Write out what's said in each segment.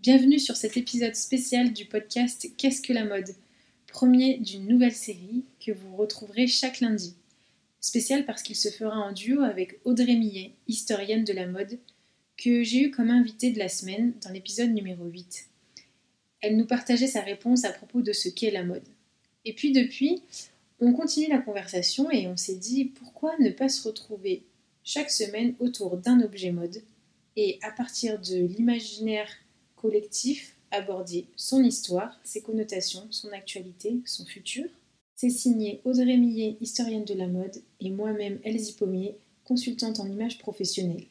Bienvenue sur cet épisode spécial du podcast Qu'est-ce que la mode? Premier d'une nouvelle série que vous retrouverez chaque lundi. Spécial parce qu'il se fera en duo avec Audrey Millet, historienne de la mode, que j'ai eu comme invitée de la semaine dans l'épisode numéro 8. Elle nous partageait sa réponse à propos de ce qu'est la mode. Et puis depuis, on continue la conversation et on s'est dit pourquoi ne pas se retrouver chaque semaine autour d'un objet mode? Et à partir de l'imaginaire collectif aborder son histoire, ses connotations, son actualité, son futur. C'est signé Audrey Millet, historienne de la mode, et moi-même Elsie Pommier, consultante en images professionnelles.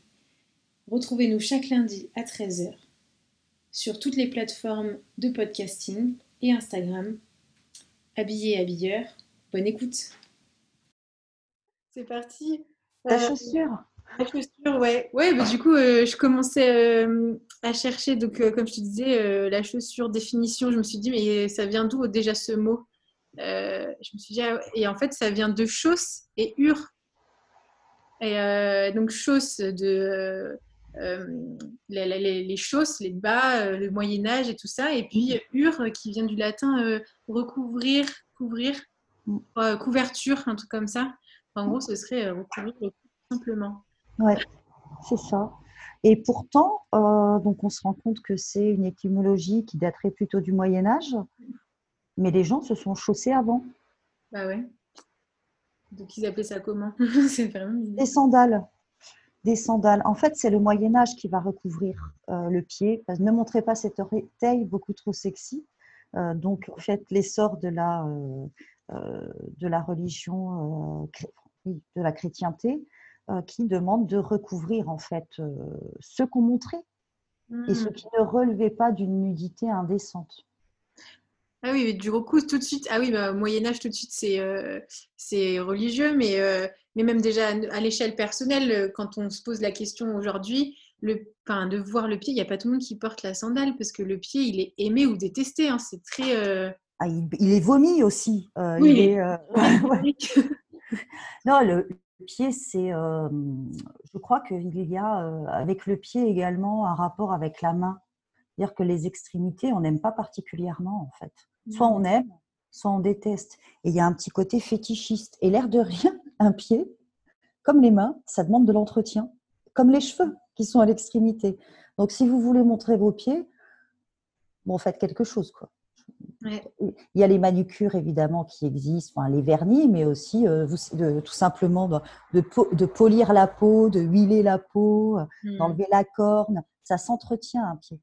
Retrouvez-nous chaque lundi à 13h sur toutes les plateformes de podcasting et Instagram. Habillé et habilleur, bonne écoute. C'est parti. Ta euh, chaussure la chaussure, ouais. Ouais, bah, du coup, euh, je commençais euh, à chercher, donc, euh, comme je te disais, la chaussure, définition. Je me suis dit, mais ça vient d'où déjà ce mot? Je me suis dit, ah et en fait, ça vient de chausse et ur. Et donc, chausse de. Les, les, chausses, les bas, le Moyen-Âge et tout ça. Et puis, ur, qui vient du latin recouvrir, couvrir, mm. couverture, un truc comme ça. En gros, ce serait recouvrir simplement. Oui, c'est ça. Et pourtant, euh, donc on se rend compte que c'est une étymologie qui daterait plutôt du Moyen Âge, mais les gens se sont chaussés avant. Bah ouais. Donc ils appelaient ça comment? Des sandales. Des sandales. En fait, c'est le Moyen Âge qui va recouvrir euh, le pied. Ne montrez pas cette taille beaucoup trop sexy. Euh, donc, en fait, l'essor de la, de la religion, de la chrétienté, qui demandent de recouvrir en fait euh, ce qu'on montrait et ce mmh. qui ne relevait pas d'une nudité indécente. Ah oui, du recousse tout de suite. Ah oui, bah, Moyen Âge tout de suite c'est euh, c'est religieux, mais mais même déjà à l'échelle personnelle, quand on se pose la question aujourd'hui, le, enfin, de voir le pied, il n'y a pas tout le monde qui porte la sandale parce que le pied il est aimé ou détesté. Hein, c'est très. Ah, il, est vomi aussi. oui. Il est, non, le pied, c'est, je crois qu'il y a avec le pied également un rapport avec la main. C'est-à-dire que les extrémités, on n'aime pas particulièrement en fait. Soit on aime, soit on déteste. Et il y a un petit côté fétichiste. Et l'air de rien, un pied, comme les mains, ça demande de l'entretien, comme les cheveux qui sont à l'extrémité. Donc si vous voulez montrer vos pieds, bon, faites quelque chose quoi. Il y a les manucures évidemment qui existent, enfin, les vernis, mais aussi euh, tout simplement de, de, polir la peau, de huiler la peau, mmh. d'enlever la corne. Ça s'entretient un pied.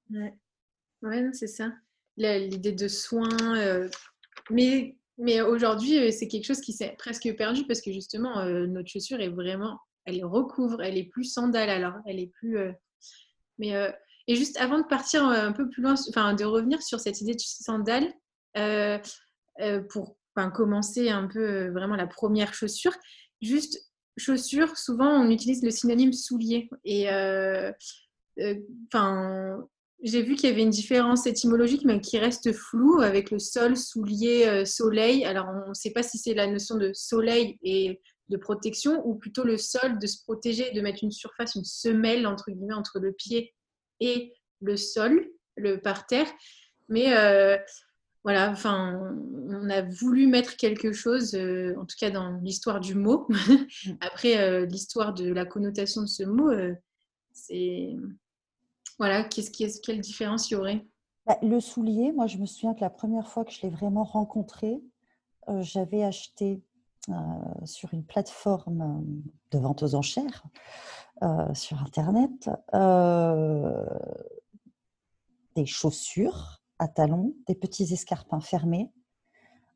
Ouais, c'est ça. L'idée de soin. Euh, mais mais aujourd'hui, euh, c'est quelque chose qui s'est presque perdu parce que justement, notre chaussure est vraiment, elle recouvre, elle est plus sandale alors, elle est plus. mais et juste avant de partir un peu plus loin, enfin de revenir sur cette idée de sandale, euh, euh, pour commencer un peu euh, vraiment la première chaussure. Juste chaussure, souvent on utilise le synonyme soulier. Et enfin, j'ai vu qu'il y avait une différence étymologique, mais qui reste floue avec le sol, soulier, soleil. Alors, on ne sait pas si c'est la notion de soleil et de protection, ou plutôt le sol, de se protéger, de mettre une surface, une semelle, entre guillemets, entre le pied et le sol, le parterre. Mais voilà, enfin, on a voulu mettre quelque chose, euh, en tout cas dans l'histoire du mot. Mm. Après, euh, l'histoire de la connotation de ce mot, euh, c'est. Voilà, qu'est-ce, quelle différence il y aurait? Bah, Le soulier, moi, je me souviens que la première fois que je l'ai vraiment rencontré, j'avais acheté sur une plateforme de vente aux enchères sur Internet des chaussures à talons, des petits escarpins fermés,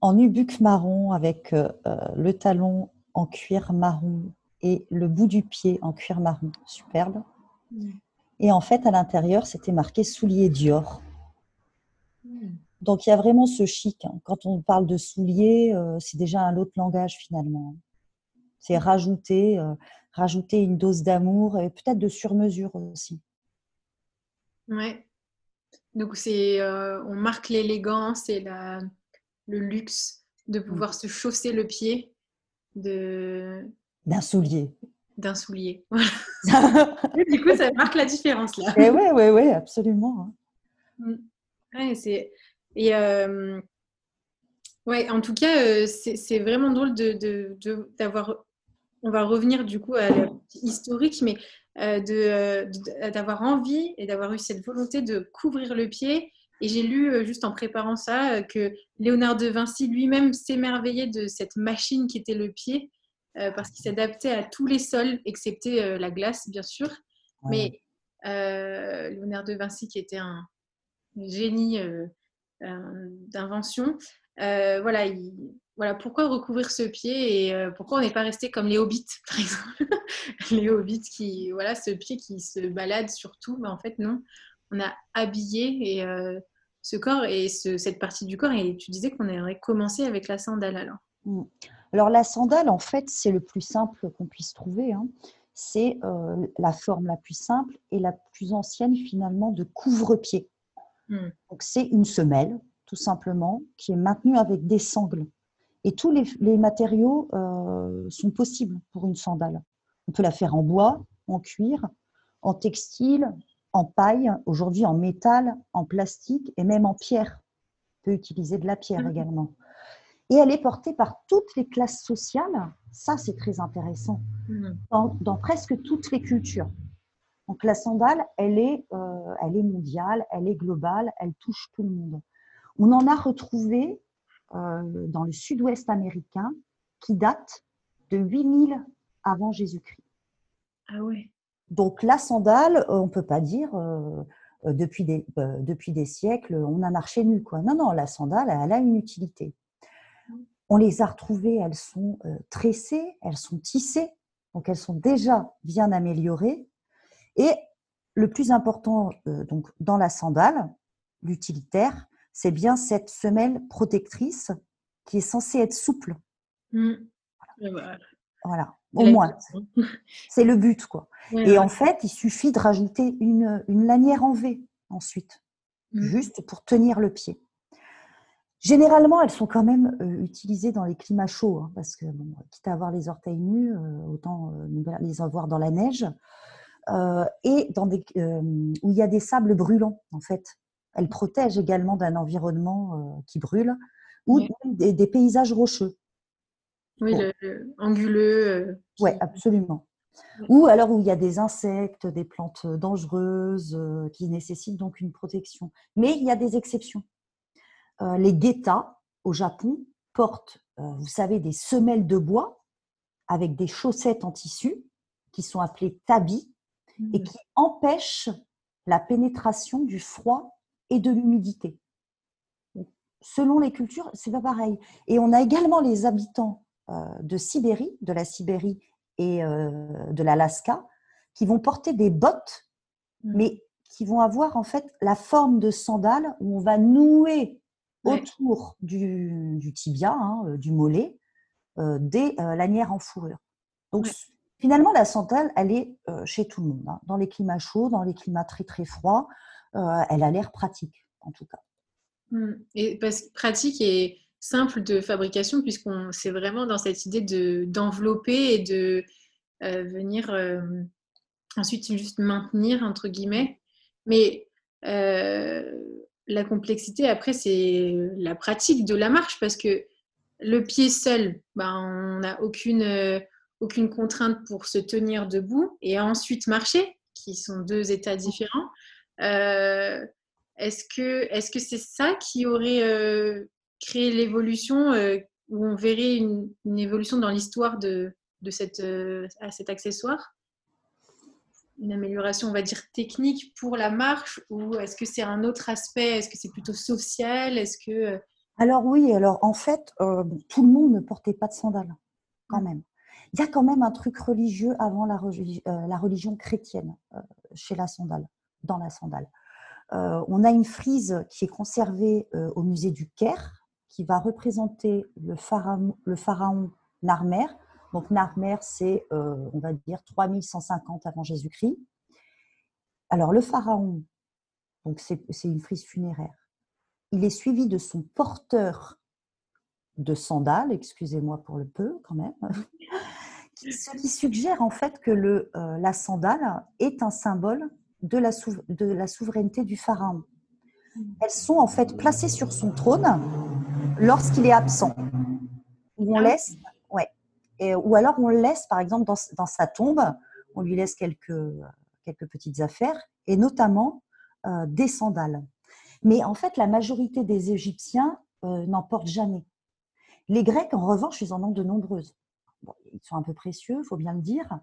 en nubuck marron avec euh, euh, le talon en cuir marron et le bout du pied en cuir marron, superbe. Et en fait, à l'intérieur, c'était marqué souliers Dior. Donc il y a vraiment ce chic. Hein. Quand on parle de souliers, euh, c'est déjà un autre langage finalement. C'est rajouter, rajouter une dose d'amour et peut-être de surmesure aussi. Ouais. Donc, c'est, euh, on marque l'élégance et la, le luxe de pouvoir se chausser le pied de... d'un soulier. D'un soulier. du coup, ça marque la différence là. Oui, oui, oui, absolument. Hein. Mm. Ouais, c'est et ouais, en tout cas, c'est vraiment drôle de d'avoir. On va revenir du coup à l'historique, mais de d'avoir envie et d'avoir eu cette volonté de couvrir le pied et j'ai lu, euh, juste en préparant ça, euh, que Léonard de Vinci lui-même s'émerveillait de cette machine qui était le pied, euh, parce qu'il s'adaptait à tous les sols, excepté la glace, bien sûr. Mais Léonard de Vinci, qui était un génie d'invention, voilà, voilà, pourquoi recouvrir ce pied et pourquoi on n'est pas resté comme les hobbits, par exemple? Les hobbits qui, voilà, ce pied qui se balade sur tout, mais en fait, non on a habillé et, euh, ce corps et cette partie du corps. Et tu disais qu'on aurait commencé avec la sandale alors. Mm. Alors la sandale, en fait, c'est le plus simple qu'on puisse trouver. Hein. C'est euh, la forme la plus simple et la plus ancienne finalement de couvre-pied. Mm. Donc c'est une semelle, tout simplement, qui est maintenue avec des sangles. Et tous les, matériaux euh, sont possibles pour une sandale. On peut la faire en bois, en cuir, en textile, en paille, aujourd'hui en métal, en plastique et même en pierre. On peut utiliser de la pierre mhm. également. Et elle est portée par toutes les classes sociales. Ça, c'est très intéressant. Mhm. Dans, presque toutes les cultures. Donc la sandale, elle est, euh, elle est mondiale, elle est globale, elle touche tout le monde. On en a retrouvé euh, dans le sud-ouest américain qui date de 8000 avant Jésus-Christ. Ah ouais. Donc la sandale, euh, on ne peut pas dire euh, depuis, des, depuis des siècles, on a marché nu. Quoi. Non, non, la sandale, elle a une utilité. On les a retrouvées, elles sont tressées, elles sont tissées, donc elles sont déjà bien améliorées. Et le plus important donc, dans la sandale, l'utilitaire, c'est bien cette semelle protectrice qui est censée être souple. Mmh. Voilà au moins. C'est le but, quoi. et en fait, il suffit de rajouter une, lanière en V ensuite, mmh. juste pour tenir le pied. Généralement, elles sont quand même euh, utilisées dans les climats chauds, hein, parce que, quitte à avoir les orteils nus, euh, autant euh, les avoir dans la neige, et dans des, où il y a des sables brûlants, en fait. Elles protègent également d'un environnement qui brûle, ou des, paysages rocheux. Oui, le, anguleux. Euh, oui, absolument. Ou alors où il y a des insectes, des plantes dangereuses euh, qui nécessitent donc une protection. Mais il y a des exceptions. Euh, les guettas au Japon portent, vous savez, des semelles de bois avec des chaussettes en tissu qui sont appelées tabi et mmh. qui empêchent la pénétration du froid et de l'humidité. Selon les cultures, c'est pas pareil. Et on a également les habitants euh, de Sibérie, de la Sibérie et euh, de l'Alaska, qui vont porter des bottes, mmh. mais qui vont avoir en fait la forme de sandales où on va nouer autour du, tibia, hein, euh, du mollet, des lanières en fourrure. Donc finalement, la sandale, elle est chez tout le monde. Hein. Dans les climats chauds, dans les climats très très froids, elle a l'air pratique en tout cas. Mmh. Et parce que pratique et simple de fabrication, puisqu'on c'est vraiment dans cette idée de, d'envelopper et de euh, venir euh, ensuite juste maintenir, entre guillemets. Mais euh, la complexité, après, c'est la pratique de la marche, parce que le pied seul, ben, on n'a aucune, aucune contrainte pour se tenir debout et ensuite marcher, qui sont deux états différents. Est-ce que est-ce que c'est ça qui aurait créer l'évolution euh, où on verrait une, évolution dans l'histoire de, de cette, euh, à cet accessoire? Une amélioration, on va dire, technique pour la marche ou est-ce que c'est un autre aspect? Est-ce que c'est plutôt social? Est-ce que... Euh, alors oui, alors en fait, tout le monde ne portait pas de sandales, quand même. Il y a quand même un truc religieux avant la, la religion chrétienne chez la sandale, dans la sandale. on a une frise qui est conservée au musée du Caire, qui va représenter le pharaon, Narmer. Donc Narmer, c'est, euh, on va dire, 3150 avant Jésus-Christ. Alors le pharaon, donc c'est une frise funéraire, il est suivi de son porteur de sandales, excusez-moi pour le peu quand même, ce qui suggère en fait que euh, la sandale est un symbole de la, de la souveraineté du pharaon. elles sont en fait placées sur son trône lorsqu'il est absent. Ou on ah. laisse, ouais. Et, ou alors on le laisse, par exemple, dans, dans, sa tombe, on lui laisse quelques, quelques petites affaires, et notamment euh, des sandales. Mais en fait, la majorité des Égyptiens euh, n'en portent jamais. Les Grecs, en revanche, ils en ont de nombreuses. Ils sont un peu précieux, il faut bien le dire,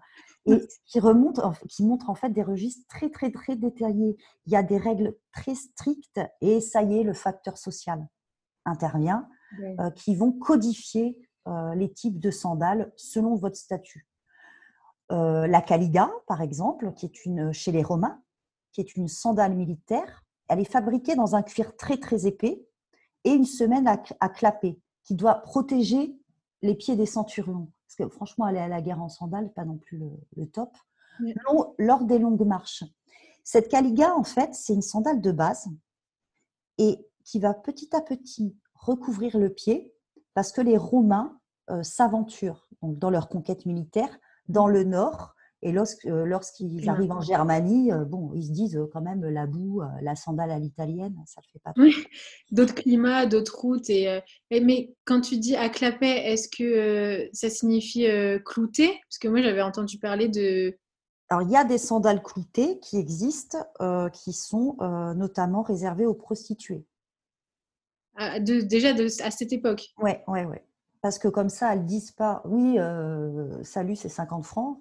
et qui, remonte, qui montrent en fait des registres très, très, très détaillés. Il y a des règles très strictes, et ça y est, le facteur social intervient, euh, qui vont codifier euh, les types de sandales selon votre statut. la caliga, par exemple, qui est une, chez les Romains, qui est une sandale militaire, elle est fabriquée dans un cuir très très épais et une semaine à, clapper qui doit protéger les pieds des centurions. Parce que franchement, aller à la guerre en sandales, pas non plus le, top. lors des longues marches. Cette caliga, en fait, c'est une sandale de base et qui va petit à petit recouvrir le pied parce que les Romains euh, s'aventurent dans leur conquête militaire dans le nord et euh, lorsqu'ils arrivent en Germanie, euh, bon, ils se disent euh, quand même la boue, la sandale à l'italienne, ça ne fait pas. Oui, d'autres climats, d'autres routes. Et, mais quand tu dis à clapet, est-ce que ça signifie clouter Parce que moi, j'avais entendu parler de. Alors, il y a des sandales cloutées qui existent, qui sont notamment réservées aux prostituées. Ah, déjà à cette époque? Oui, oui, oui. Parce que comme ça, elles ne disent pas, oui, salut, c'est 50 francs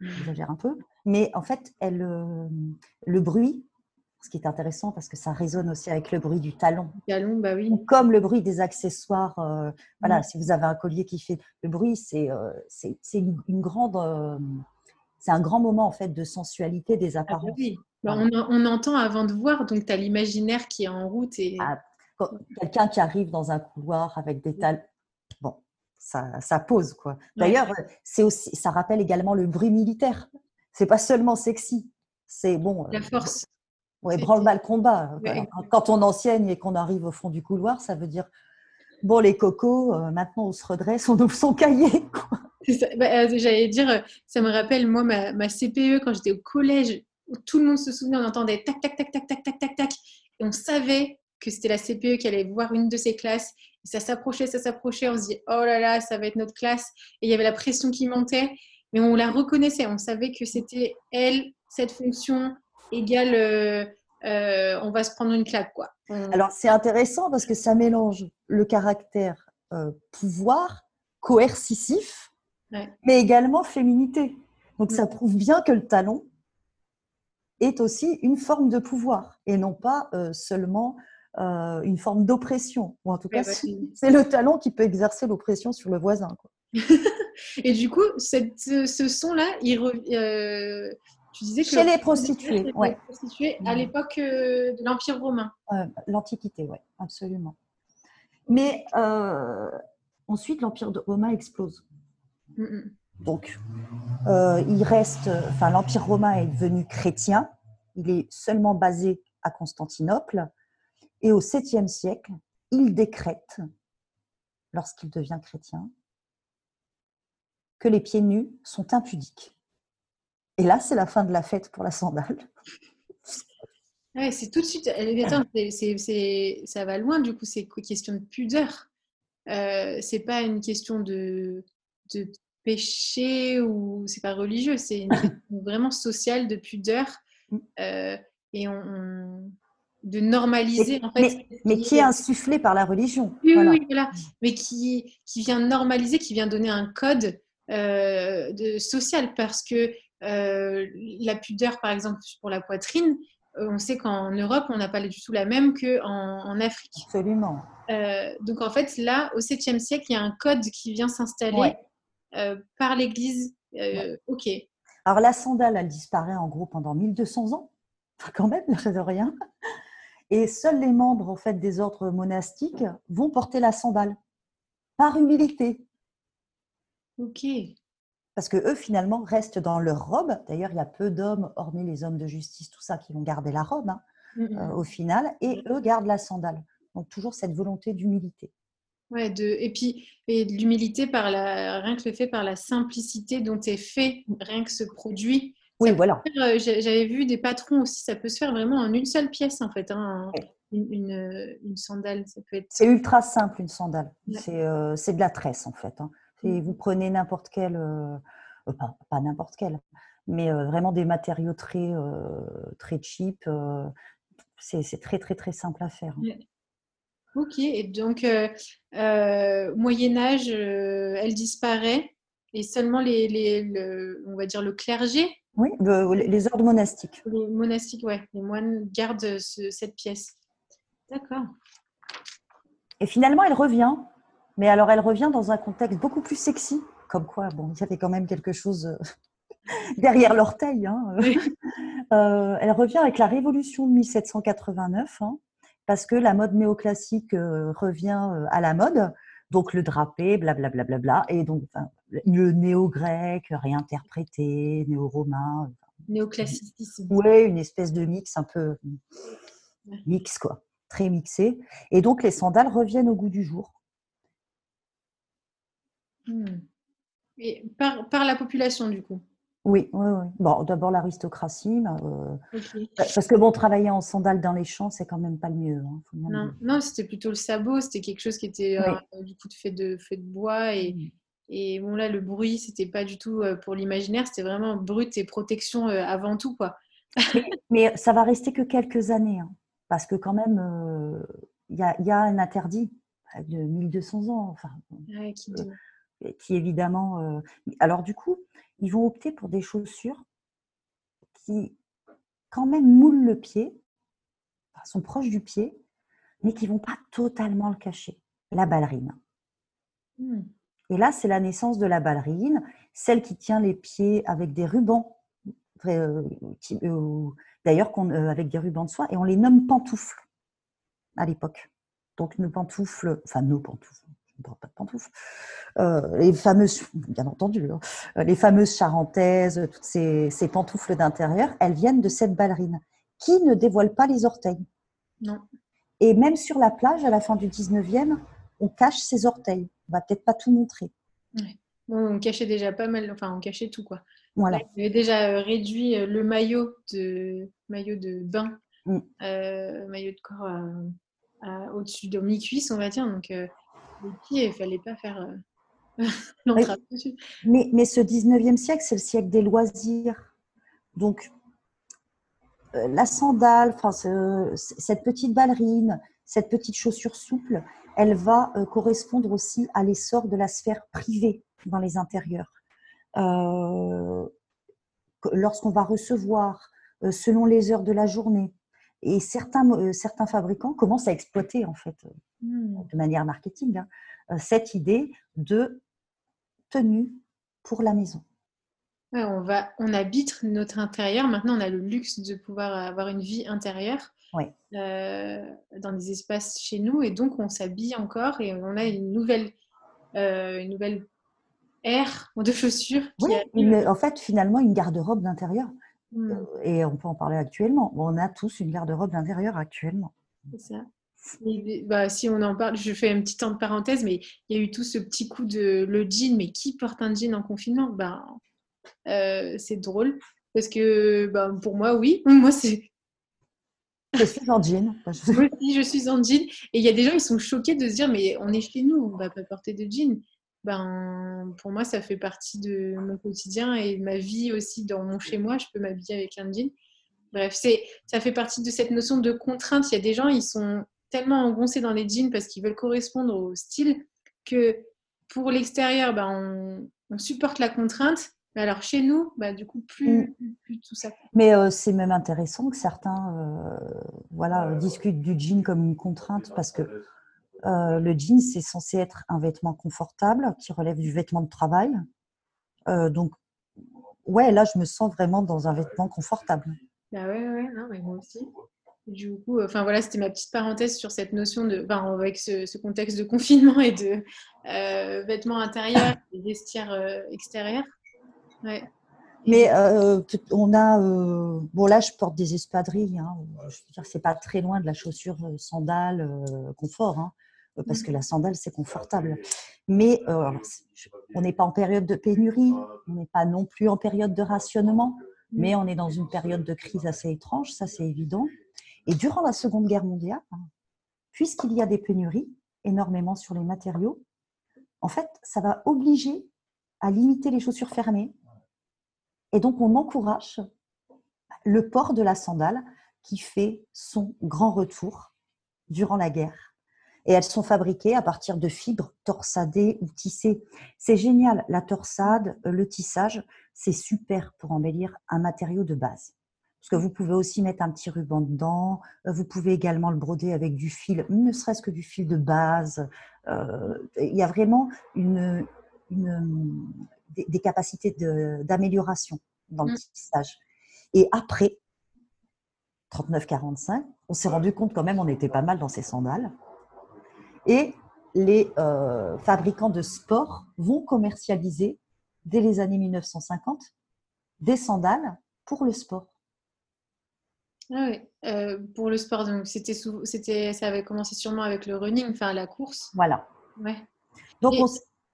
j'exagère un peu, mais en fait, elle, euh, le bruit, ce qui est intéressant parce que ça résonne aussi avec le bruit du talon. Talon, bah oui. Comme le bruit des accessoires. Euh, voilà, si vous avez un collier qui fait le bruit, c'est euh, c'est une, grande. c'est un grand moment en fait de sensualité des ah bah apparences. oui. Bah, on, on, entend avant de voir, donc tu as l'imaginaire qui est en route. et ah, Quelqu'un qui arrive dans un couloir avec des talons. Bon, ça, pose quoi. D'ailleurs, c'est aussi, ça rappelle également le bruit militaire. C'est pas seulement sexy, c'est bon. La euh, force. Ouais, branle-bas combat. Quand on enseigne et qu'on arrive au fond du couloir, ça veut dire bon les cocos, euh, maintenant on se redresse, on ouvre son cahier. Bah, euh, j'allais dire, ça me rappelle moi ma, ma CPE quand j'étais au collège, où tout le monde se souvenait, on entendait tac tac tac tac tac tac tac tac, et on savait que c'était la CPE qui allait voir une de ses classes ça s'approchait, ça s'approchait, on se dit oh là là, ça va être notre classe. Et il y avait la pression qui montait, mais on la reconnaissait, on savait que c'était elle, cette fonction égale, euh, euh, on va se prendre une claque quoi. Alors c'est intéressant parce que ça mélange le caractère euh, pouvoir coercitif, mais également féminité. Donc ça mm. prouve bien que le talon est aussi une forme de pouvoir et non pas seulement euh, une forme d'oppression. Ou en tout cas, c'est le talent qui peut exercer l'oppression sur le voisin. et du coup, cette, ce son-là, il euh, tu disais que chez les prostituées, ouais. à mmh. l'époque euh, de l'Empire romain. L'Antiquité, oui, absolument. Mais ensuite, l'Empire romain explose. Mmh, mmh. Donc, il reste, enfin, l'Empire romain est devenu chrétien. Il est seulement basé à Constantinople. Et au 7e siècle, il décrète, lorsqu'il devient chrétien, que les pieds nus sont impudiques. Et là, c'est la fin de la fête pour la sandale. Ouais, c'est tout de suite. ça va loin, du coup, c'est question de pudeur. Euh, c'est pas une question de, de péché ou c'est pas religieux, c'est une question vraiment sociale de pudeur. Mm. Euh, et on, de normaliser en fait. Mais, qui est insufflé par la religion. Oui, oui, voilà. Mais qui, qui vient normaliser, qui vient donner un code euh, de, social parce que euh, la pudeur, par exemple, pour la poitrine, euh, on sait qu'en Europe, on n'a pas du tout la même qu'en en Afrique. Absolument. donc en fait, là, au 7e siècle, il y a un code qui vient s'installer par l'Église. Ok. Alors la sandale, elle disparaît en gros pendant 1200 ans, quand même, de rien. Et seuls les membres en fait, des ordres monastiques vont porter la sandale, par humilité. Ok. Parce que eux, finalement, restent dans leur robe. D'ailleurs, il y a peu d'hommes, hormis les hommes de justice, tout ça, qui vont garder la robe hein, euh, au final, et eux gardent la sandale. Donc, toujours cette volonté d'humilité. Ouais, de, et puis et de l'humilité par la, rien que le fait par la simplicité dont est fait rien que ce produit oui, voilà. Euh, j'avais vu des patrons aussi, ça peut se faire vraiment en une seule pièce en fait. Hein. une, sandale ça peut être... C'est ultra simple une sandale. C'est de la tresse en fait. Hein. Mmh. Vous prenez n'importe quelle, pas, n'importe quelle, mais vraiment des matériaux très, très cheap. c'est très très très simple à faire. Hein. Ok, et donc Moyen Âge, elle disparaît et seulement les, les on va dire le clergé oui, les ordres monastiques. Les monastiques, oui. Les moines gardent cette pièce. D'accord. Et finalement, elle revient. Mais alors, elle revient dans un contexte beaucoup plus sexy. Comme quoi, bon, il y avait quand même quelque chose euh, derrière l'orteil. Hein. Euh, elle revient avec la Révolution de 1789, hein, parce que la mode néoclassique euh, revient à la mode. Donc, le drapé, blablabla. Bla, bla, bla, et donc, le néo-grec réinterprété, néo-romain. Néoclassicisme. Oui, une espèce de mix un peu mix, quoi. Très mixé. Et donc, les sandales reviennent au goût du jour. Hmm. Et par, par, la population, du coup? Oui, oui, oui. Bon, d'abord l'aristocratie, euh, parce que bon, travailler en sandales dans les champs, c'est quand même pas le mieux. Hein, non, non c'était plutôt le sabot, c'était quelque chose qui était euh, du coup fait de, fait de bois et, hmm. Et bon, là, le bruit, c'était pas du tout euh, pour l'imaginaire, c'était vraiment brut et protection avant tout, quoi. mais, ça va rester que quelques années, hein, parce que quand même, euh, il y, a, un interdit de 1200 ans, enfin, qui, évidemment. alors du coup, ils vont opter pour des chaussures qui, quand même, moulent le pied, sont proches du pied, mais qui vont pas totalement le cacher. La ballerine. Hmm. Et là, c'est la naissance de la ballerine, celle qui tient les pieds avec des rubans, euh, euh, d'ailleurs euh, avec des rubans de soie, et on les nomme pantoufles à l'époque. Donc nos pantoufles, enfin nos pantoufles, pas de pantoufles, les fameuses, bien entendu, hein, les fameuses charentaises, toutes ces, ces pantoufles d'intérieur, elles viennent de cette ballerine qui ne dévoile pas les orteils. Non. Et même sur la plage, à la fin du 19e, on cache ses orteils on va peut-être pas tout montrer. on cachait déjà pas mal, enfin on cachait tout quoi. Voilà. On avait déjà euh, réduit euh, le maillot de maillot de bain, mm. euh, maillot de corps au-dessus de mi-cuisse, on va dire. Donc les pieds, il fallait pas faire l'entrave dessus. Mais, mais ce 19e siècle, c'est le siècle des loisirs. Donc la sandale, cette petite ballerine, cette petite chaussure souple, elle va euh, correspondre aussi à l'essor de la sphère privée dans les intérieurs. Euh, lorsqu'on va recevoir, euh, selon les heures de la journée, et certains, certains fabricants commencent à exploiter, en fait, hmm. de manière marketing, hein, cette idée de tenue pour la maison. on, va, on habite notre intérieur. Maintenant, on a le luxe de pouvoir avoir une vie intérieure. Euh, dans des espaces chez nous. Et donc, on s'habille encore et on a une nouvelle, euh, une nouvelle ère de chaussures. en fait, finalement, une garde-robe d'intérieur. Euh, et on peut en parler actuellement. On a tous une garde-robe d'intérieur actuellement. C'est ça. bah, si on en parle, je fais une petite parenthèse, mais il y a eu tout ce petit coup de le jean, mais qui porte un jean en confinement? Bah, C'est drôle, parce que bah, pour moi, oui, moi c'est je suis en jean. Je... Oui, je suis en jean. Et il y a des gens, ils sont choqués de se dire, mais on est chez nous, on va pas porter de jean. Ben, pour moi, ça fait partie de mon quotidien et de ma vie aussi dans mon chez moi. Je peux m'habiller avec un jean. Bref, c'est, ça fait partie de cette notion de contrainte. Il y a des gens, ils sont tellement engoncés dans les jeans parce qu'ils veulent correspondre au style que pour l'extérieur, ben, on, on supporte la contrainte alors chez nous, bah, du coup, plus, mm. plus, tout ça. Mais euh, c'est même intéressant que certains euh, voilà, discutent du jean comme une contrainte parce que euh, le jean, c'est censé être un vêtement confortable qui relève du vêtement de travail. donc, ouais, là, je me sens vraiment dans un vêtement confortable. Bah ouais, ouais, non, mais moi aussi. Du coup, enfin voilà, c'était ma petite parenthèse sur cette notion de, ben, avec ce, contexte de confinement et de vêtements intérieurs et vestiaires extérieurs. Mais euh, on a. Euh, bon, là, je porte des espadrilles. Hein, je veux dire, c'est pas très loin de la chaussure euh, sandale confort, hein, parce que la sandale, c'est confortable. Mais on n'est pas en période de pénurie, on n'est pas non plus en période de rationnement, mais on est dans une période de crise assez étrange, ça c'est évident. Et durant la Seconde Guerre mondiale, puisqu'il y a des pénuries énormément sur les matériaux, en fait, ça va obliger à limiter les chaussures fermées. Et donc, on encourage le port de la sandale qui fait son grand retour durant la guerre. Et elles sont fabriquées à partir de fibres torsadées ou tissées. C'est génial, la torsade, le tissage, c'est super pour embellir un matériau de base. Parce que vous pouvez aussi mettre un petit ruban dedans. Vous pouvez également le broder avec du fil, ne serait-ce que du fil de base. Euh, il y a vraiment une, des, capacités d'amélioration dans le mmh. tissage. Et après, 39-45, on s'est rendu compte quand même on était pas mal dans ces sandales. Et les euh, fabricants de sport vont commercialiser dès les années 1950 des sandales pour le sport. Ah oui, euh, pour le sport, donc c'était, c'était, ça avait commencé sûrement avec le running, enfin la course. Voilà. Ouais. Donc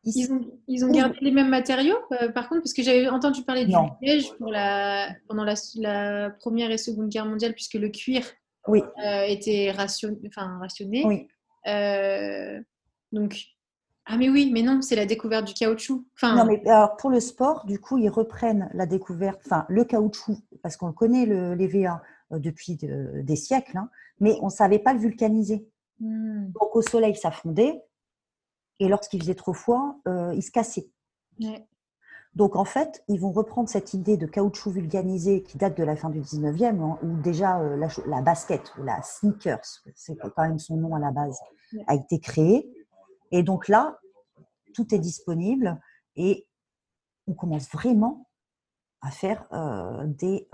ils, ont, ils ont gardé les mêmes matériaux, euh, par contre, parce que j'avais entendu parler du piège pour la, pendant la, la, Première et Seconde Guerre mondiale, puisque le cuir oui. euh, était ration, enfin, rationné. Oui. Donc, ah mais oui, mais non, c'est la découverte du caoutchouc. Enfin... Non, mais alors pour le sport, du coup, ils reprennent la découverte, enfin le caoutchouc, parce qu'on connaît, le, les VA, euh, depuis des siècles, hein, mais on ne savait pas le vulcaniser. Hmm. Donc au soleil, ça fondait, et lorsqu'il faisait trop froid, euh, il se cassait. Donc en fait, ils vont reprendre cette idée de caoutchouc vulcanisé qui date de la fin du 19e, hein, où déjà euh, la, basket, ou la sneakers, c'est quand même son nom à la base, a été créée. Et donc là, tout est disponible et on commence vraiment à faire des,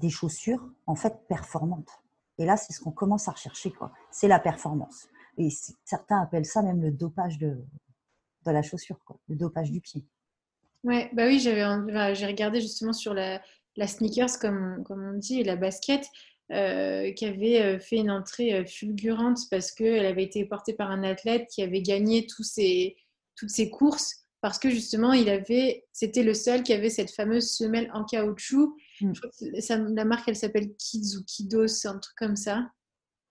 des chaussures en fait performantes. Et là, c'est ce qu'on commence à rechercher, quoi. C'est la performance. Et certains appellent ça même le dopage de, de la chaussure, quoi. le dopage du pied. Ouais, bah oui, j'avais, j'ai regardé justement sur la, la sneakers, comme, comme on dit, et la basket, euh, qui avait euh, fait une entrée euh, fulgurante parce qu'elle avait été portée par un athlète qui avait gagné tous ses, toutes ses courses parce que justement, il avait, c'était le seul qui avait cette fameuse semelle en caoutchouc Mm. la marque, elle s'appelle Kids ou Kidos, un truc comme ça.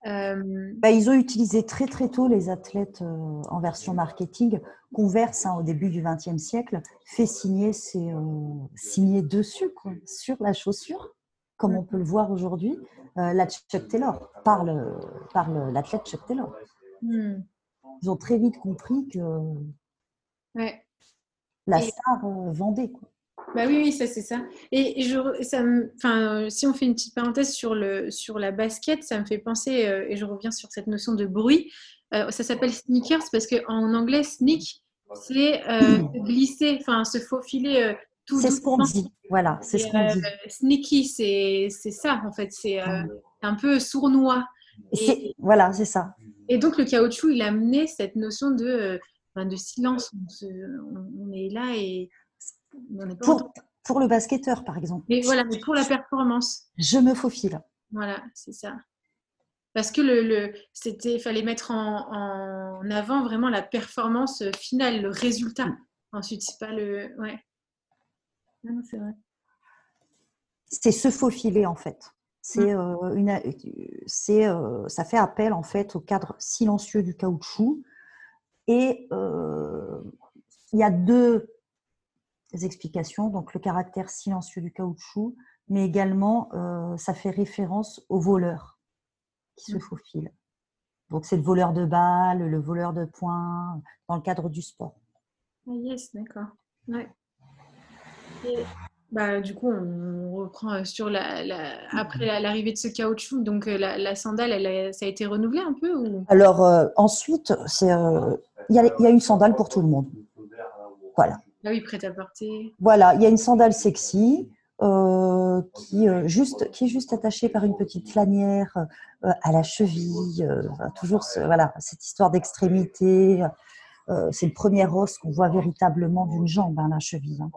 Euh, bah, ils ont utilisé très très tôt les athlètes euh, en version marketing. Converse, hein, au début du XXe siècle, fait signer, euh, signer dessus, quoi, sur la chaussure, comme mm. on peut le voir aujourd'hui, la Chuck Taylor, par, l'athlète Chuck Taylor. Mm. Ils ont très vite compris que la star vendait. Quoi. Bah oui, oui, ça c'est ça. Et, je, ça enfin, si on fait une petite parenthèse sur, le, sur la basket, ça me fait penser, euh, et je reviens sur cette notion de bruit, euh, ça s'appelle sneakers parce qu'en anglais, sneak, c'est euh, glisser, enfin se faufiler C'est ce qu'on dit, voilà, c'est ce qu'on dit. Sneaky, c'est ça en fait, c'est un peu sournois. Et, voilà, c'est ça. Et donc le caoutchouc, il a amené cette notion de, de silence. on est là et pour, pour, le basketteur, par exemple. Mais voilà, mais pour la performance. Je me faufile. Voilà, c'est ça. Parce que le, le c'était, fallait mettre en, en, avant vraiment la performance finale, le résultat. Ensuite, c'est pas le, ouais. Non, c'est vrai. C'est se faufiler en fait. C'est mmh. euh, une, c'est, euh, ça fait appel en fait au cadre silencieux du caoutchouc. Et euh, il y a deux explications, donc le caractère silencieux du caoutchouc, mais également ça fait référence aux voleurs qui se mmh. faufilent. Donc c'est le voleur de balles, le voleur de points, dans le cadre du sport. Ah yes, d'accord. Ouais. Bah, du coup, on reprend euh, sur la, après l'arrivée de ce caoutchouc. Donc euh, la, sandale, elle ça a été renouvelé un peu ou... Alors ensuite, c'est il y, y, a une sandale pour tout le monde. Voilà. Ah oui, prêt à porter. Voilà, il y a une sandale sexy euh, qui, euh, juste, qui est juste attachée par une petite lanière euh, à la cheville. toujours voilà, cette histoire d'extrémité. c'est le premier os qu'on voit véritablement d'une jambe, hein, la cheville. Hein.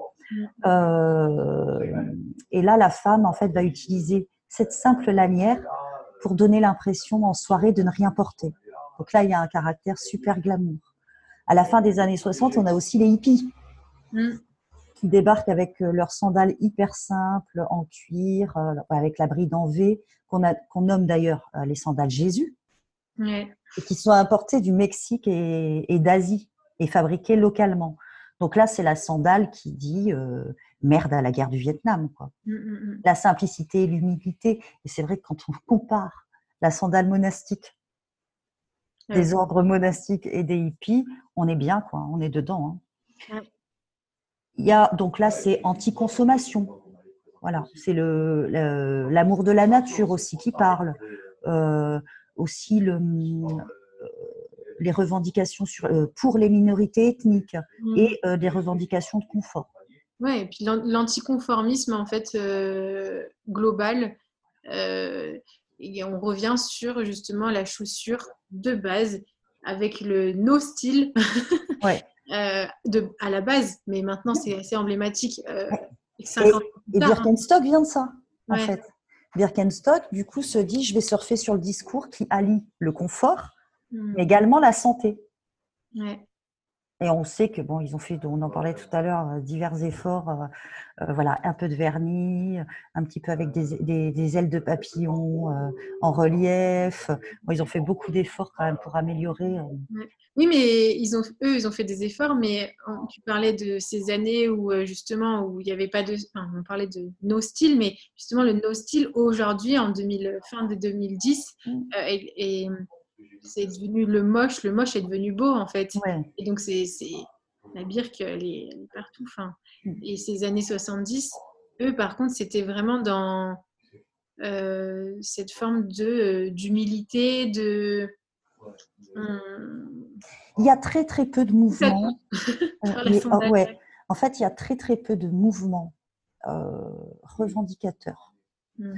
Et là, la femme, en fait, va utiliser cette simple lanière pour donner l'impression en soirée de ne rien porter. Donc là, il y a un caractère super glamour. À la fin des années 60, on a aussi les hippies Mm. qui débarquent avec leurs sandales hyper simples en cuir, avec la bride en V, qu'on nomme d'ailleurs les sandales Jésus, et qui sont importées du Mexique et, et d'Asie et fabriquées localement. Donc là, c'est la sandale qui dit merde à la guerre du Vietnam. Quoi. Mmh, mmh, mmh. La simplicité, l'humilité. Et c'est vrai que quand on compare la sandale monastique des ordres monastiques et des hippies, on est bien, quoi. On est dedans. Hein. Il y a, donc là, c'est anti-consommation. Voilà, c'est le, l'amour de la nature aussi qui parle. Euh, aussi le, euh, les revendications sur, euh, pour les minorités ethniques et des revendications de confort. Ouais, et puis l'anticonformisme en fait global. et on revient sur justement la chaussure de base avec le no style ouais. euh, de, à la base, mais maintenant c'est assez emblématique. Euh, et, et, Birkenstock vient de ça, en fait. Birkenstock, du coup, se dit je vais surfer sur le discours qui allie le confort, hmm. mais également la santé. Ouais. Et on sait que bon, ils ont fait, on en parlait tout à l'heure, euh, divers efforts. Euh, euh, voilà, un peu de vernis, un petit peu avec des, des, ailes de papillon en relief. ils ont fait beaucoup d'efforts quand même pour améliorer. Oui, mais ils ont, eux, ils ont fait des efforts. Mais tu parlais de ces années où justement où il n'y avait pas de, enfin, on parlait de no style, mais justement le no style aujourd'hui en 2000, fin de 2010 mmh. et c'est devenu le moche, le moche est devenu beau en fait. Et donc c'est la birque, elle est, partout. Enfin, et ces années 70, eux par contre, c'était vraiment dans euh, cette forme de euh, d'humilité, de. Il y a très très peu de mouvements. Euh, oh, ouais. En fait, il y a très très peu de mouvements revendicateurs mm.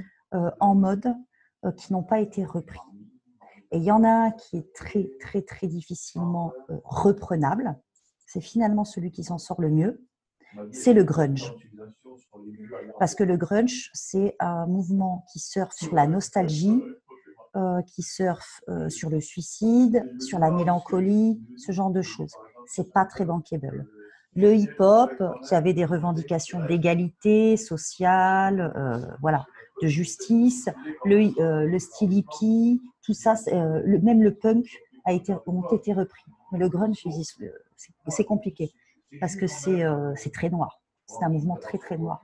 en mode qui n'ont pas été repris. Et il y en a un qui est très, très, très difficilement euh, reprenable. C'est finalement celui qui s'en sort le mieux. C'est le grunge. Parce que le grunge, c'est un mouvement qui surfe sur la nostalgie, euh, qui surfe euh, sur le suicide, sur la mélancolie, ce genre de choses. C'est pas très bankable. Le hip-hop, qui avait des revendications d'égalité sociale, voilà, de justice, le, le style hippie, tout ça, euh, le, même le punk a été, ont été repris. Mais le grunge, c'est compliqué parce que euh, c'est très noir. C'est un mouvement très très noir.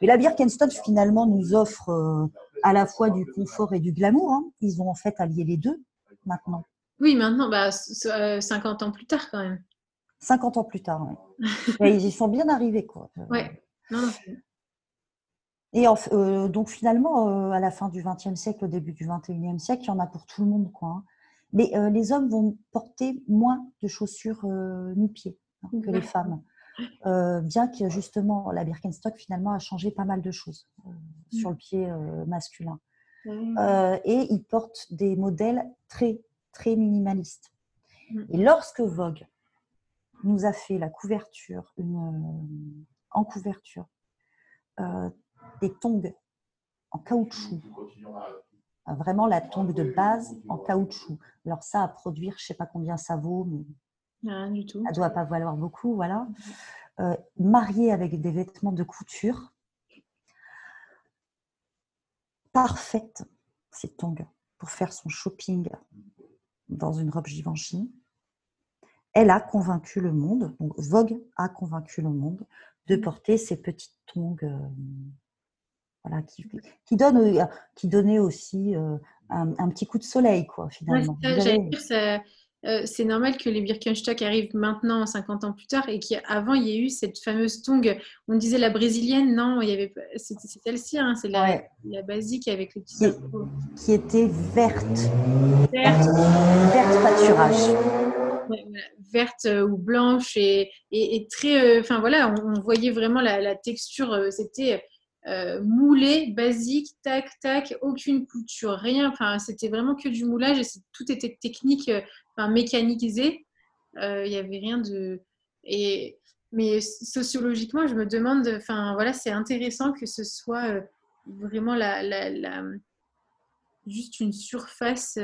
Mais la Birkenstock finalement nous offre euh, à la fois du confort et du glamour. Hein. Ils ont en fait allié les deux maintenant. Oui, maintenant, bah, 50 ans plus tard quand même. 50 ans plus tard, oui. ils y sont bien arrivés. Quoi. Ouais. Non, non. Et euh, donc finalement, euh, à la fin du XXe siècle, au début du XXIe siècle, il y en a pour tout le monde. Quoi, hein. Mais euh, les hommes vont porter moins de chaussures nu-pieds hein, que les femmes. bien que justement, la Birkenstock finalement a changé pas mal de choses mmh. sur le pied masculin. et ils portent des modèles très, très minimalistes. Mmh. Et lorsque Vogue nous a fait la couverture, une, en couverture, des tongs en caoutchouc. Ah, vraiment la tongue de base en caoutchouc. Alors ça, à produire, je ne sais pas combien ça vaut, mais Rien du tout. ça ne doit pas valoir beaucoup. Voilà. Euh, marié avec des vêtements de couture. Parfaite, ces tongs, pour faire son shopping dans une robe Givenchy. Elle a convaincu le monde, donc Vogue a convaincu le monde de porter ces petites tongs euh, voilà, qui, qui, donne, euh, qui donnait aussi euh, un, petit coup de soleil, quoi, finalement. Euh, c'est normal que les Birkenstock arrivent maintenant, 50 ans plus tard, et qu'avant, il y ait eu cette fameuse tongue. On disait la brésilienne, non, il y avait, c'est celle-ci, hein, c'est la, la, basique avec les petits qui, qui était verte. Verte. Verte pâturage. verte ou blanche et, et, très. Enfin voilà, on, voyait vraiment la, la texture. C'était euh, moulé, basique, tac, tac, aucune couture, rien. Enfin, c'était vraiment que du moulage et tout était technique, euh, enfin, mécanisé. Euh, il n'y avait rien de. Et, mais sociologiquement, je me demande, enfin voilà, c'est intéressant que ce soit vraiment la, la, juste une surface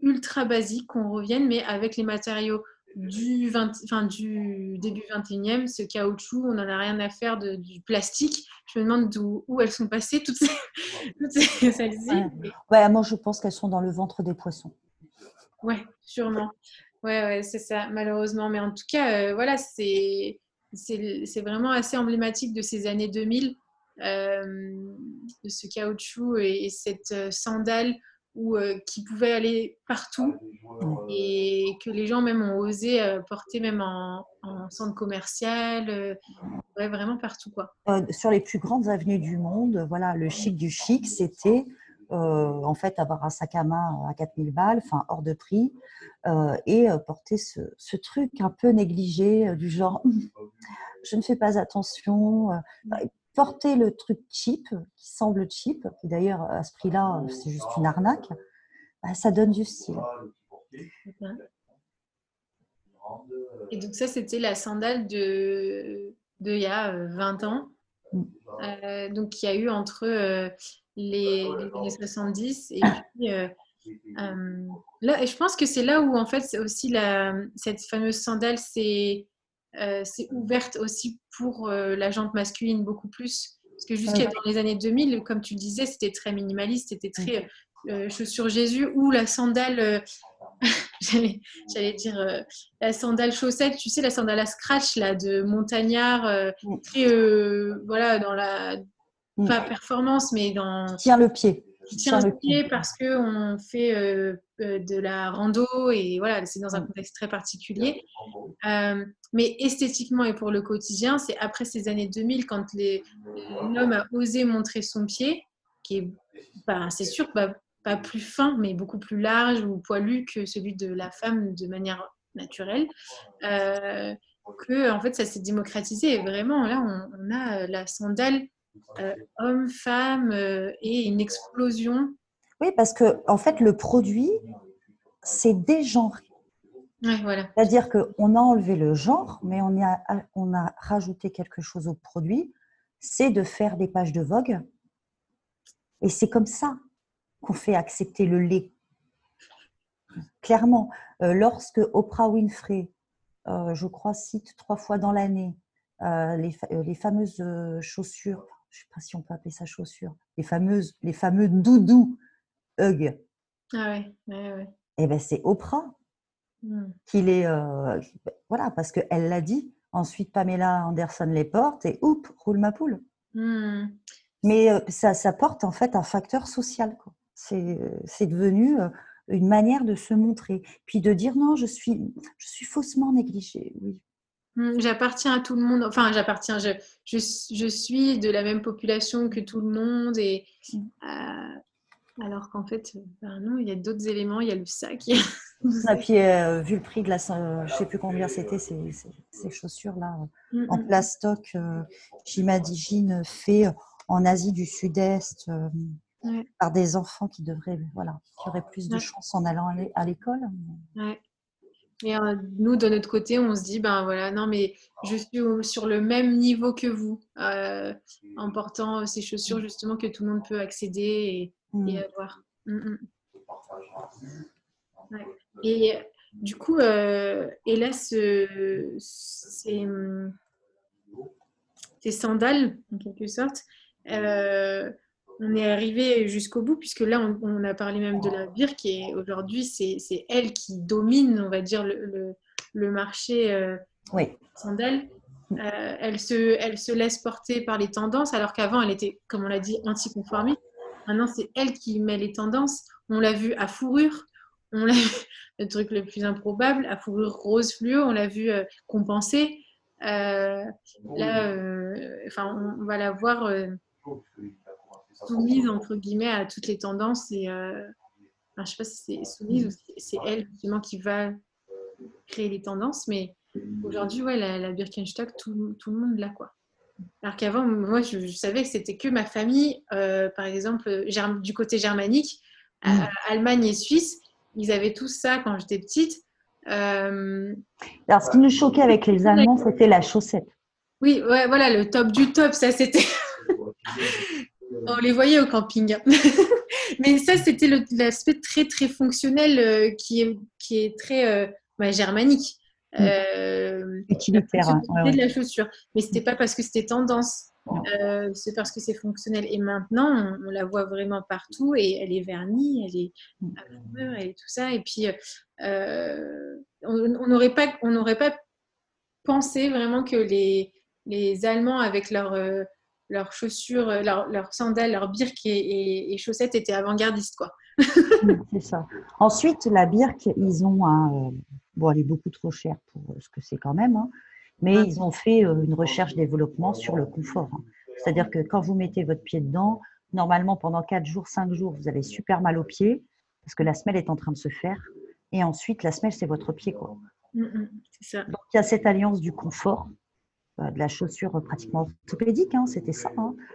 ultra basique, qu'on revienne, mais avec les matériaux du, 20, enfin, du début 21e, ce caoutchouc, on n'en a rien à faire de, du plastique. Je me demande d'où, où elles sont passées, toutes, ces, celles-ci. Ouais. moi je pense qu'elles sont dans le ventre des poissons. Ouais, sûrement. Ouais, ouais c'est ça, malheureusement. Mais en tout cas, euh, voilà, c'est, c'est, vraiment assez emblématique de ces années 2000, euh, de ce caoutchouc et, et cette euh, sandale ou euh, qui pouvait aller partout et que les gens même ont osé euh, porter même en, centre commercial, euh, vraiment partout quoi. sur les plus grandes avenues du monde, voilà, le chic du chic, c'était en fait avoir un sac à main à 4000 balles, enfin hors de prix, et porter ce, ce, truc un peu négligé du genre je ne fais pas attention porter le truc cheap, qui semble cheap, qui d'ailleurs à ce prix-là, c'est juste une arnaque, bah, ça donne du style. Et donc ça, c'était la sandale de, de il y a 20 euh, ans. Mm. Euh, donc il y a eu entre euh, les, années 70 et puis là, et je pense que c'est là où en fait c'est aussi la, cette fameuse sandale c'est euh, c'est ouverte aussi pour euh, la jante masculine beaucoup plus. Parce que jusqu'à dans les années 2000, comme tu disais, c'était très minimaliste, c'était très euh, chaussure Jésus ou la sandale, j'allais dire la sandale chaussette, tu sais, la sandale à scratch là, de montagnard, très, voilà, dans la, pas performance, mais dans. Tiens le pied tient le pied parce qu'on fait euh, euh, de la rando et voilà, c'est dans un contexte très particulier. Euh, mais esthétiquement et pour le quotidien, c'est après ces années 2000 quand l'homme a osé montrer son pied, qui est, bah, c'est sûr, pas plus fin, mais beaucoup plus large ou poilu que celui de la femme de manière naturelle. que en fait ça s'est démocratisé et vraiment là on, on a la sandale euh, hommes, femmes euh, et une explosion. Oui, parce que en fait, le produit, c'est dégenré. Voilà. C'est-à-dire qu'on a enlevé le genre, mais on a, on a rajouté quelque chose au produit. C'est de faire des pages de Vogue. Et c'est comme ça qu'on fait accepter le lait. Clairement, euh, lorsque Oprah Winfrey, je crois, cite trois fois dans l'année les, les, fameuses chaussures je ne sais pas si on peut appeler ça chaussures, les fameuses, les fameux doudous Hug. Ah ouais, ouais, ouais. Eh ben c'est Oprah mmh. qui les, euh, voilà, parce qu'elle l'a dit. Ensuite, Pamela Anderson les porte et oup, roule ma poule. Mmh. Mais euh, ça, ça, porte en fait un facteur social. C'est devenu euh, une manière de se montrer, puis de dire non, je suis, je suis faussement négligée. Oui, Mmh, j'appartiens à tout le monde. Enfin, j'appartiens. Je, je, je, suis de la même population que tout le monde. Et euh, alors qu'en fait, ben non, il y a d'autres éléments. Il y a le sac. Et puis, euh, vu le prix de la, je sais plus combien c'était ces, ces, chaussures là mmh, en plastoc, euh, j'imagine fait en Asie du Sud-Est. par des enfants qui devraient, voilà, qui auraient plus de chance en allant à l'école. Ouais. Et euh, nous, de notre côté, on se dit, ben voilà, non, mais je suis sur le même niveau que vous, euh, en portant ces chaussures justement que tout le monde peut accéder et, mmh. Mmh, mmh. Et du coup, euh, et là, ce, ces, ces, sandales, en quelque sorte, euh, on est arrivé jusqu'au bout, puisque là, on, a parlé même de la Birk, qui aujourd'hui, c'est elle qui domine, on va dire, le, marché euh, sandales. Euh, elle, se, elle se laisse porter par les tendances, alors qu'avant, elle était, comme on l'a dit, anticonformiste. Maintenant, c'est elle qui met les tendances. On l'a vu à fourrure, on l'a le truc le plus improbable, à fourrure rose fluo, on l'a vu euh, compensé. là, enfin, on, va la voir soumise entre guillemets à toutes les tendances et euh, enfin, je sais pas si c'est soumise ou si c'est elle justement qui va créer les tendances mais aujourd'hui ouais la, la Birkenstock tout, tout, le monde l'a quoi alors qu'avant moi je, savais que c'était que ma famille euh, par exemple du côté germanique mm. Allemagne et Suisse ils avaient tous ça quand j'étais petite euh, alors ce qui nous choquait avec les Allemands c'était la chaussette oui ouais, voilà le top du top ça c'était On les voyait au camping. Mais ça, c'était l'aspect très, très fonctionnel euh, qui, est, qui est très euh, bah, germanique. Euh, utilitaire, de la chaussure. Mais c'était pas parce que c'était tendance, euh, c'est parce que c'est fonctionnel. Et maintenant, on, la voit vraiment partout et elle est vernie, elle est mm. à fleur et tout ça. Et puis, euh, on n'aurait pas, on n'aurait pas pensé vraiment que les, les Allemands avec leurs leurs chaussures, leurs leur sandales, leurs birques et, et, chaussettes étaient avant-gardistes, quoi. c'est ça. Ensuite, la birque, ils ont un, bon, elle est beaucoup trop chère pour ce que c'est quand même, hein, mais ils ont fait une recherche-développement sur le confort. Hein. C'est-à-dire que quand vous mettez votre pied dedans, normalement pendant 4 jours, 5 jours, vous avez super mal aux pieds parce que la semelle est en train de se faire. Et ensuite, la semelle, c'est votre pied. Quoi. Mmh, mmh, ça. Donc, il y a cette alliance du confort, euh, de la chaussure pratiquement orthopédique, hein, c'était ça,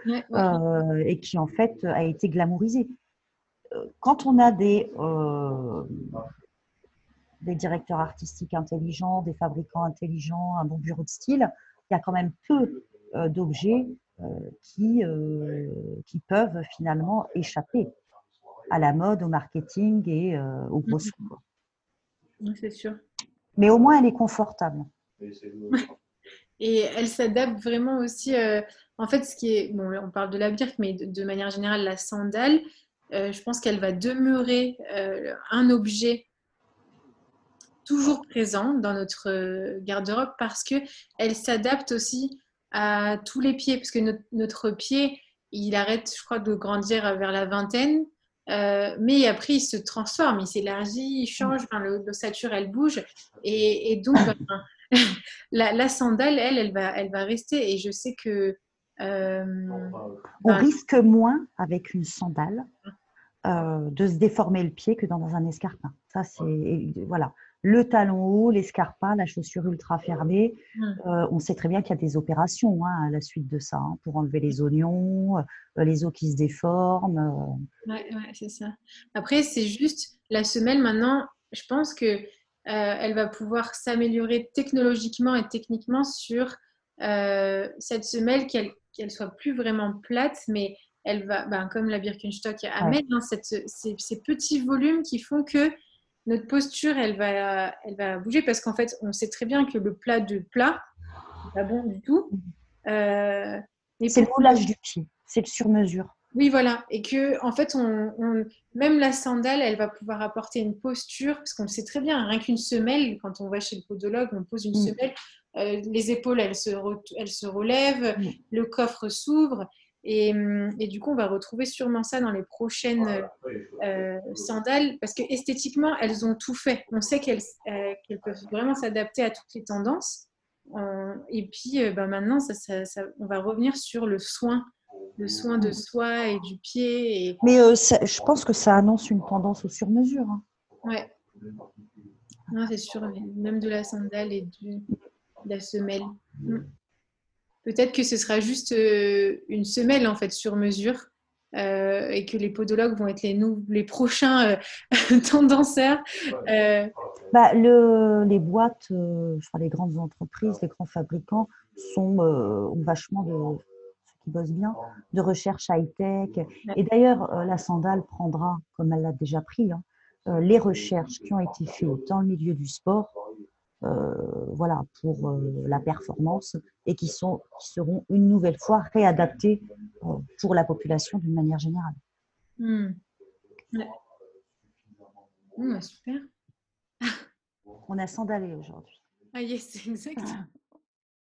euh, et qui en fait a été glamourisée. Euh, quand on a des, des directeurs artistiques intelligents, des fabricants intelligents, un bon bureau de style, il y a quand même peu d'objets qui, qui peuvent finalement échapper à la mode, au marketing et aux gros sous. C'est sûr. Mais au moins, elle est confortable. Et elle s'adapte vraiment aussi. Euh, en fait, ce qui est. Bon, on parle de la birque, mais de, manière générale, la sandale, euh, je pense qu'elle va demeurer euh, un objet toujours présent dans notre garde-robe parce qu'elle s'adapte aussi à tous les pieds. Parce que notre, notre, pied, il arrête, je crois, de grandir vers la vingtaine. mais après, il se transforme, il s'élargit, il change, l'ossature, elle bouge. Et, et donc, ben, la, sandale, elle, elle va, elle va rester. Et je sais que. Euh, on ben, risque moins avec une sandale euh, de se déformer le pied que dans un escarpin. Ça, c'est. Voilà. Le talon haut, l'escarpin, la chaussure ultra fermée. Hmm. Euh, on sait très bien qu'il y a des opérations hein, à la suite de ça hein, pour enlever les oignons, les os qui se déforment. Oui, ouais, c'est ça. Après, c'est juste la semelle maintenant. Je pense que euh, elle va pouvoir s'améliorer technologiquement et techniquement sur euh, cette semelle, qu'elle ne soit plus vraiment plate, mais elle va, ben, comme la Birkenstock amène, hein, ces, petits volumes qui font que notre posture, elle va, elle va bouger parce qu'en fait, on sait très bien que le plat de plat, pas bon du tout. Euh, c'est le moulage du pied, c'est le sur-mesure. Oui, voilà. Et que, en fait, on, même la sandale, elle va pouvoir apporter une posture, parce qu'on sait très bien, rien qu'une semelle, quand on va chez le podologue, on pose une mm. semelle, euh, les épaules, elles se, elles se relèvent, mm. le coffre s'ouvre. Et, mm, et, du coup, on va retrouver sûrement ça dans les prochaines euh, sandales, parce que esthétiquement, elles ont tout fait. On sait qu'elles euh, peuvent vraiment s'adapter à toutes les tendances. et puis, ben maintenant, ça, on va revenir sur le soin le soin de soi et du pied. Mais euh, je pense que ça annonce une tendance au sur-mesure. Hein. Ouais. c'est sûr, même de la sandale et de la semelle. Mm. Peut-être que ce sera juste euh, une semelle en fait sur mesure. Euh, et que les podologues vont être les, nous, les prochains tendanceurs. Bah, le, les boîtes, enfin, les grandes entreprises, les grands fabricants sont ont vachement de qui bossent bien, de recherche high-tech. Et d'ailleurs, euh, la sandale prendra, comme elle l'a déjà pris, hein, euh, les recherches qui ont été faites dans le milieu du sport, euh, voilà, pour la performance et qui, sont, qui seront une nouvelle fois réadaptées pour la population d'une manière générale. Hmm. Hmm, super. On a sandalé aujourd'hui. Ah yes, exactement.